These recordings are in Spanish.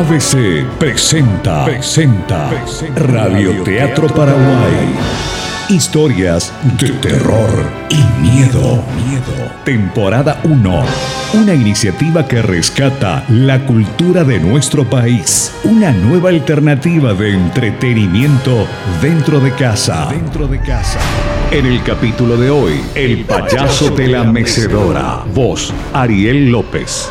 ABC presenta, presenta, Radio Teatro Paraguay. Historias de terror y miedo. Temporada 1. Una iniciativa que rescata la cultura de nuestro país. Una nueva alternativa de entretenimiento dentro de casa. Dentro de casa. En el capítulo de hoy, El payaso de la mecedora. Voz, Ariel López.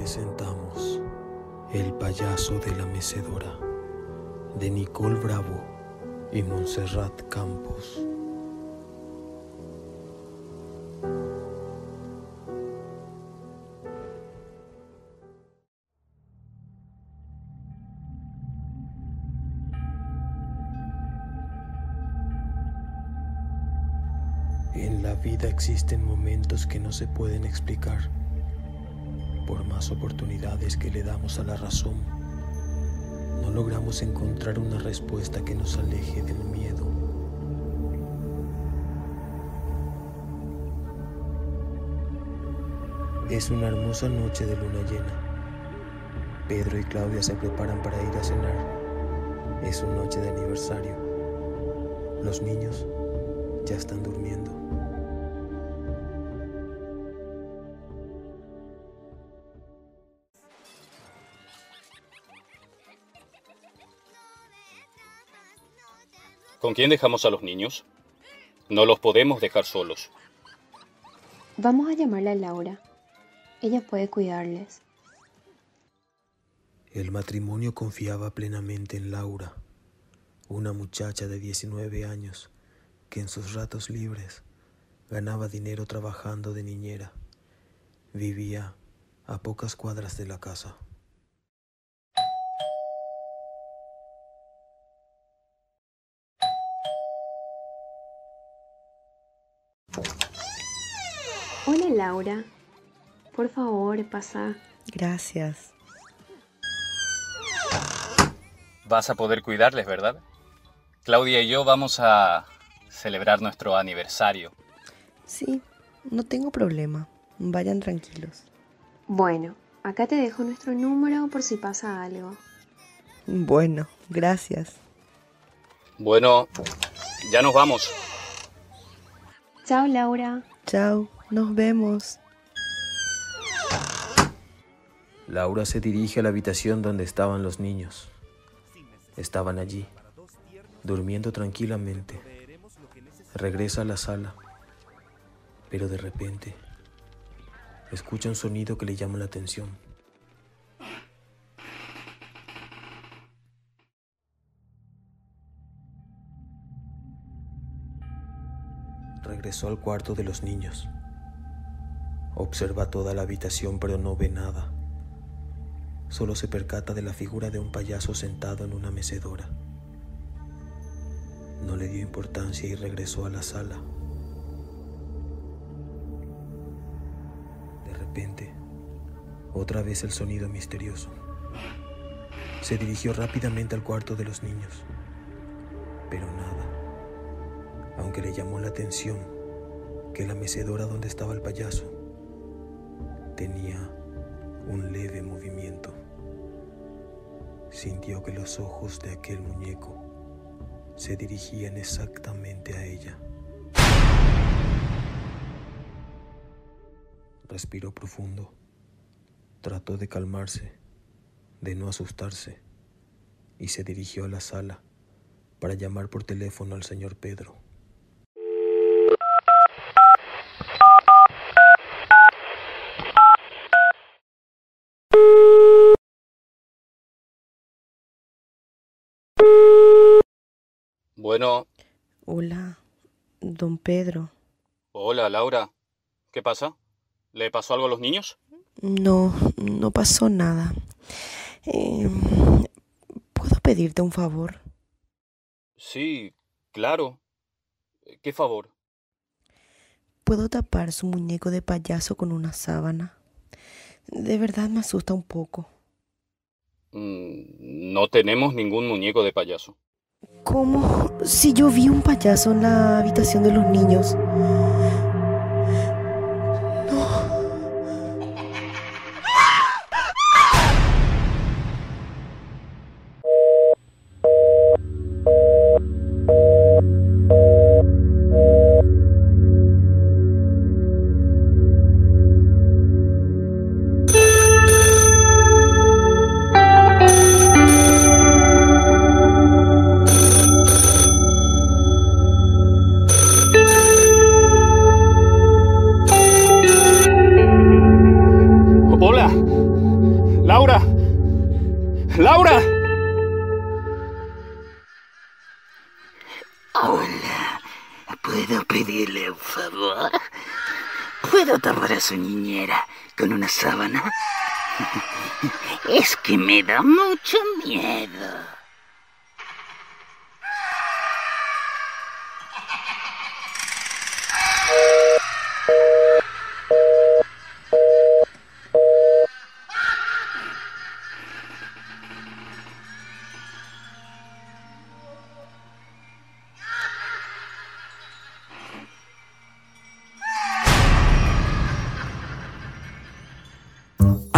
Presentamos El payaso de la mecedora de Nicole Bravo y Montserrat Campos. En la vida existen momentos que no se pueden explicar. Por más oportunidades que le damos a la razón, no logramos encontrar una respuesta que nos aleje del miedo. Es una hermosa noche de luna llena. Pedro y Claudia se preparan para ir a cenar. Es su noche de aniversario. Los niños ya están durmiendo. ¿Con quién dejamos a los niños? No los podemos dejar solos. Vamos a llamarle a Laura. Ella puede cuidarles. El matrimonio confiaba plenamente en Laura, una muchacha de 19 años que en sus ratos libres ganaba dinero trabajando de niñera. Vivía a pocas cuadras de la casa. Hola Laura. Por favor, pasa. Gracias. Vas a poder cuidarles, ¿verdad? Claudia y yo vamos a celebrar nuestro aniversario. Sí, no tengo problema. Vayan tranquilos. Bueno, acá te dejo nuestro número por si pasa algo. Bueno, gracias. Bueno, ya nos vamos. Chao Laura. Chao, nos vemos. Laura se dirige a la habitación donde estaban los niños. Estaban allí, durmiendo tranquilamente. Regresa a la sala, pero de repente escucha un sonido que le llama la atención. Regresó al cuarto de los niños. Observa toda la habitación pero no ve nada. Solo se percata de la figura de un payaso sentado en una mecedora. No le dio importancia y regresó a la sala. De repente, otra vez el sonido misterioso. Se dirigió rápidamente al cuarto de los niños, pero nada. Aunque le llamó la atención que la mecedora donde estaba el payaso tenía un leve movimiento. Sintió que los ojos de aquel muñeco se dirigían exactamente a ella. Respiró profundo. Trató de calmarse, de no asustarse, y se dirigió a la sala para llamar por teléfono al señor Pedro. Bueno, Hola, don Pedro. hola Laura. ¿Qué pasa? ¿Le pasó algo a los niños? No, no pasó nada. Em, ¿Puedo pedirte un favor? Sí, claro. ¿Qué favor? ¿Puedo tapar su muñeco de payaso con una sábana? De verdad me asusta un poco. Mm, no tenemos ningún muñeco de payaso. ¿Cómo? Si yo vi un payaso en la habitación de los niños. Hola. Hola, ¿puedo pedirle un favor? ¿Puedo tapar a su niñera con una sábana? Es que me da mucho miedo.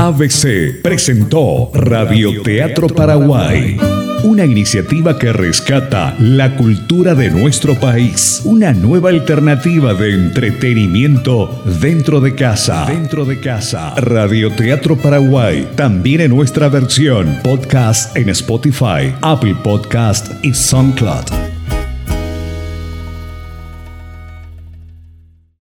ABC presentó Radioteatro Paraguay, una iniciativa que rescata la cultura de nuestro país, una nueva alternativa de entretenimiento dentro de casa. Dentro de casa. Radioteatro Paraguay, también en nuestra versión podcast en Spotify, Apple Podcast y SoundCloud.